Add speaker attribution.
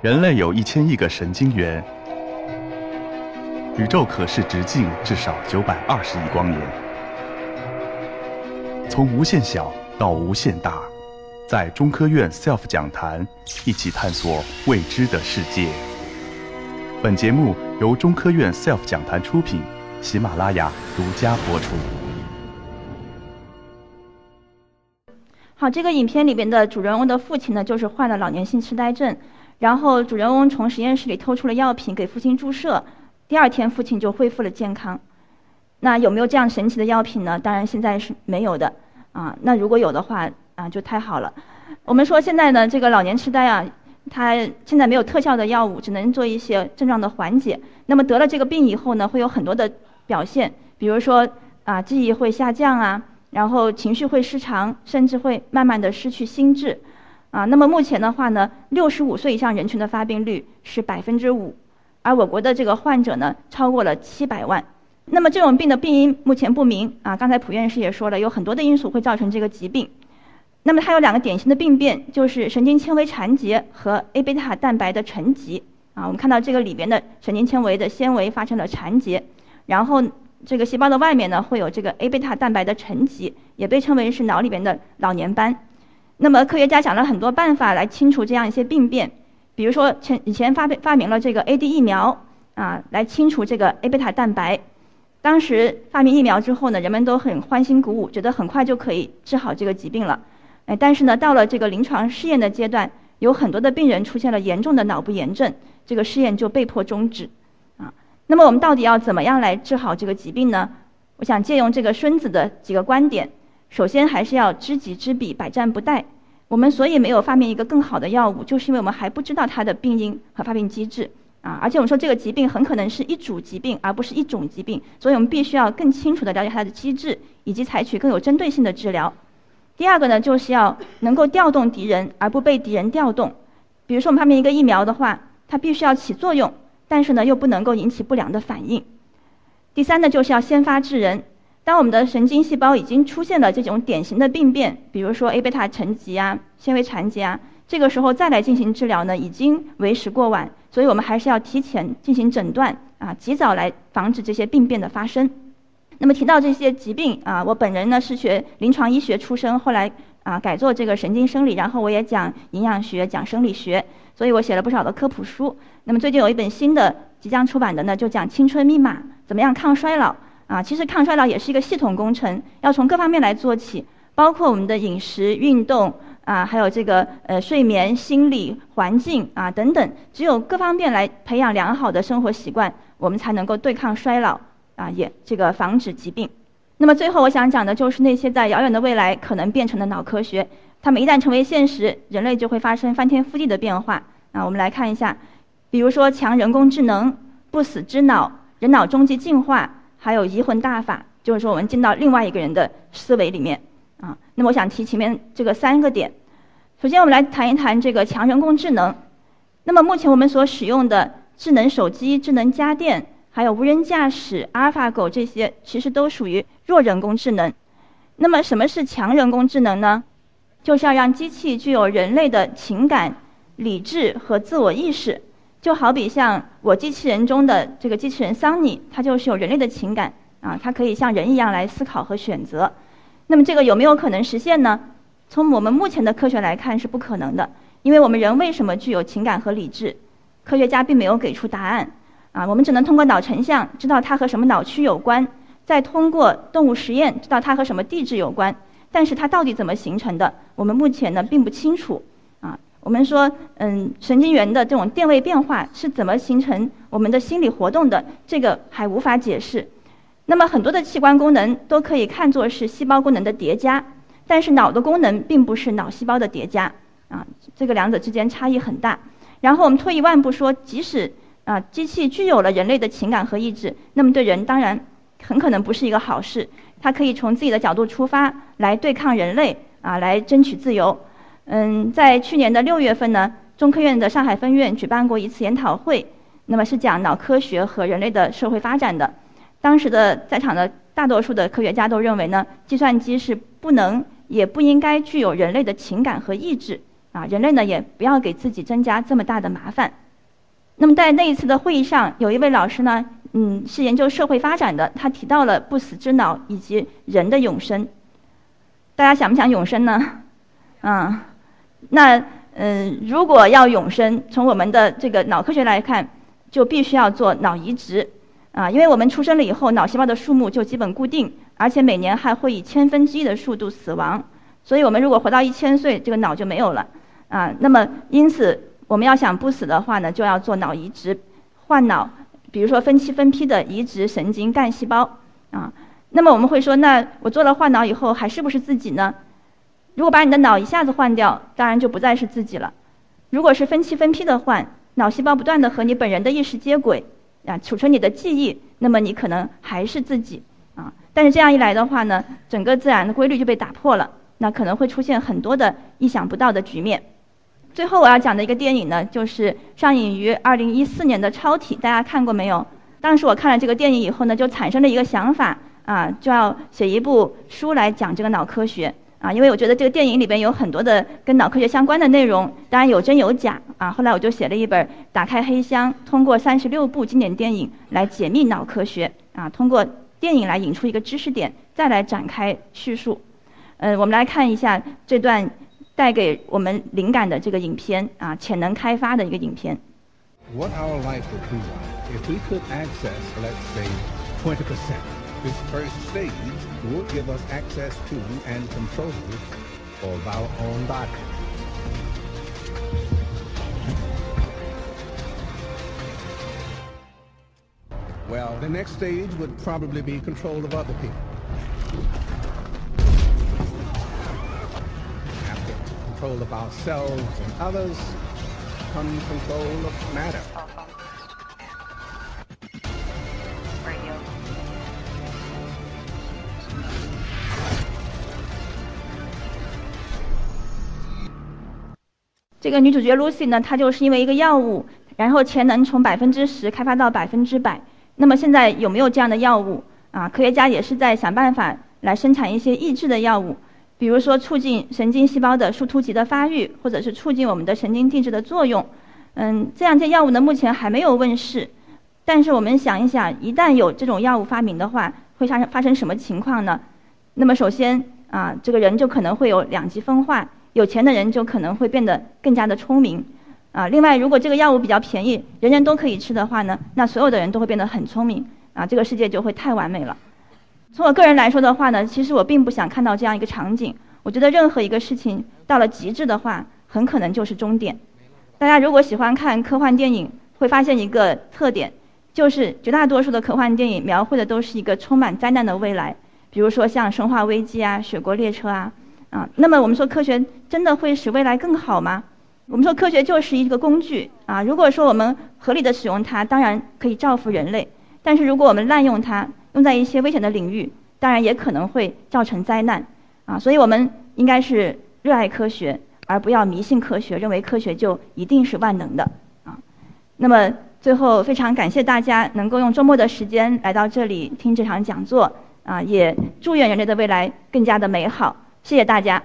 Speaker 1: 人类有一千亿个神经元，宇宙可视直径至少九百二十亿光年。从无限小到无限大，在中科院 SELF 讲坛一起探索未知的世界。本节目由中科院 SELF 讲坛出品，喜马拉雅独家播出。
Speaker 2: 好，这个影片里边的主人翁的父亲呢，就是患了老年性痴呆症。然后主人翁从实验室里偷出了药品给父亲注射，第二天父亲就恢复了健康。那有没有这样神奇的药品呢？当然现在是没有的啊。那如果有的话啊，就太好了。我们说现在呢，这个老年痴呆啊，它现在没有特效的药物，只能做一些症状的缓解。那么得了这个病以后呢，会有很多的表现，比如说啊，记忆会下降啊，然后情绪会失常，甚至会慢慢的失去心智。啊，那么目前的话呢，六十五岁以上人群的发病率是百分之五，而我国的这个患者呢超过了七百万。那么这种病的病因目前不明啊，刚才蒲院士也说了，有很多的因素会造成这个疾病。那么它有两个典型的病变，就是神经纤维缠结和 A 贝塔蛋白的沉积。啊，我们看到这个里边的神经纤维的纤维发生了缠结，然后这个细胞的外面呢会有这个 A 贝塔蛋白的沉积，也被称为是脑里边的老年斑。那么科学家想了很多办法来清除这样一些病变，比如说前以前发发明了这个 AD 疫苗啊，来清除这个 A 贝塔蛋白。当时发明疫苗之后呢，人们都很欢欣鼓舞，觉得很快就可以治好这个疾病了。哎，但是呢，到了这个临床试验的阶段，有很多的病人出现了严重的脑部炎症，这个试验就被迫终止。啊，那么我们到底要怎么样来治好这个疾病呢？我想借用这个孙子的几个观点。首先还是要知己知彼，百战不殆。我们所以没有发明一个更好的药物，就是因为我们还不知道它的病因和发病机制啊。而且我们说这个疾病很可能是一组疾病，而不是一种疾病，所以我们必须要更清楚地了解它的机制，以及采取更有针对性的治疗。第二个呢，就是要能够调动敌人，而不被敌人调动。比如说我们发明一个疫苗的话，它必须要起作用，但是呢又不能够引起不良的反应。第三呢，就是要先发制人。当我们的神经细胞已经出现了这种典型的病变，比如说 A 贝塔沉积啊、纤维残结啊，这个时候再来进行治疗呢，已经为时过晚。所以我们还是要提前进行诊断啊，及早来防止这些病变的发生。那么提到这些疾病啊，我本人呢是学临床医学出身，后来啊改做这个神经生理，然后我也讲营养学、讲生理学，所以我写了不少的科普书。那么最近有一本新的即将出版的呢，就讲青春密码，怎么样抗衰老。啊，其实抗衰老也是一个系统工程，要从各方面来做起，包括我们的饮食、运动啊，还有这个呃睡眠、心理、环境啊等等，只有各方面来培养良好的生活习惯，我们才能够对抗衰老啊，也这个防止疾病。那么最后我想讲的就是那些在遥远的未来可能变成的脑科学，它们一旦成为现实，人类就会发生翻天覆地的变化。啊，我们来看一下，比如说强人工智能、不死之脑、人脑终极进化。还有移魂大法，就是说我们进到另外一个人的思维里面啊。那么我想提前面这个三个点。首先我们来谈一谈这个强人工智能。那么目前我们所使用的智能手机、智能家电，还有无人驾驶、阿尔法狗这些，其实都属于弱人工智能。那么什么是强人工智能呢？就是要让机器具有人类的情感、理智和自我意识。就好比像我机器人中的这个机器人桑尼，它就是有人类的情感啊，它可以像人一样来思考和选择。那么这个有没有可能实现呢？从我们目前的科学来看是不可能的，因为我们人为什么具有情感和理智？科学家并没有给出答案啊，我们只能通过脑成像知道它和什么脑区有关，再通过动物实验知道它和什么地质有关，但是它到底怎么形成的，我们目前呢并不清楚。我们说，嗯，神经元的这种电位变化是怎么形成我们的心理活动的？这个还无法解释。那么很多的器官功能都可以看作是细胞功能的叠加，但是脑的功能并不是脑细胞的叠加啊，这个两者之间差异很大。然后我们退一万步说，即使啊机器具有了人类的情感和意志，那么对人当然很可能不是一个好事。它可以从自己的角度出发来对抗人类啊，来争取自由。嗯，在去年的六月份呢，中科院的上海分院举办过一次研讨会，那么是讲脑科学和人类的社会发展的。当时的在场的大多数的科学家都认为呢，计算机是不能也不应该具有人类的情感和意志，啊，人类呢也不要给自己增加这么大的麻烦。那么在那一次的会议上，有一位老师呢，嗯，是研究社会发展的，他提到了不死之脑以及人的永生。大家想不想永生呢？嗯，那嗯，如果要永生，从我们的这个脑科学来看，就必须要做脑移植啊，因为我们出生了以后，脑细胞的数目就基本固定，而且每年还会以千分之一的速度死亡。所以我们如果活到一千岁，这个脑就没有了啊。那么因此。我们要想不死的话呢，就要做脑移植，换脑，比如说分期分批的移植神经干细胞啊。那么我们会说，那我做了换脑以后还是不是自己呢？如果把你的脑一下子换掉，当然就不再是自己了。如果是分期分批的换，脑细胞不断的和你本人的意识接轨啊，储存你的记忆，那么你可能还是自己啊。但是这样一来的话呢，整个自然的规律就被打破了，那可能会出现很多的意想不到的局面。最后我要讲的一个电影呢，就是上映于二零一四年的《超体》，大家看过没有？当时我看了这个电影以后呢，就产生了一个想法啊，就要写一部书来讲这个脑科学啊，因为我觉得这个电影里边有很多的跟脑科学相关的内容，当然有真有假啊。后来我就写了一本《打开黑箱》，通过三十六部经典电影来解密脑科学啊，通过电影来引出一个知识点，再来展开叙述。呃，我们来看一下这段。带给我们灵感的这个影片啊，潜能开发的一个影片。
Speaker 3: What our life would be like if we could access, let's say, 20%. This first stage will give us access to and control of our own body. Well, the next stage would probably be control of other people. control of ourselves and others comes control of matter.
Speaker 2: 这个女主角 Lucy 呢，她就是因为一个药物，然后潜能从百分之十开发到百分之百。那么现在有没有这样的药物啊？科学家也是在想办法来生产一些抑制的药物。比如说，促进神经细胞的树突棘的发育，或者是促进我们的神经递质的作用。嗯，这样些药物呢，目前还没有问世。但是我们想一想，一旦有这种药物发明的话，会发生发生什么情况呢？那么首先啊，这个人就可能会有两极分化，有钱的人就可能会变得更加的聪明。啊，另外，如果这个药物比较便宜，人人都可以吃的话呢，那所有的人都会变得很聪明。啊，这个世界就会太完美了。从我个人来说的话呢，其实我并不想看到这样一个场景。我觉得任何一个事情到了极致的话，很可能就是终点。大家如果喜欢看科幻电影，会发现一个特点，就是绝大多数的科幻电影描绘的都是一个充满灾难的未来。比如说像《生化危机》啊，《雪国列车》啊，啊，那么我们说科学真的会使未来更好吗？我们说科学就是一个工具啊，如果说我们合理的使用它，当然可以造福人类。但是如果我们滥用它，用在一些危险的领域，当然也可能会造成灾难，啊，所以我们应该是热爱科学，而不要迷信科学，认为科学就一定是万能的，啊。那么最后非常感谢大家能够用周末的时间来到这里听这场讲座，啊，也祝愿人类的未来更加的美好，谢谢大家。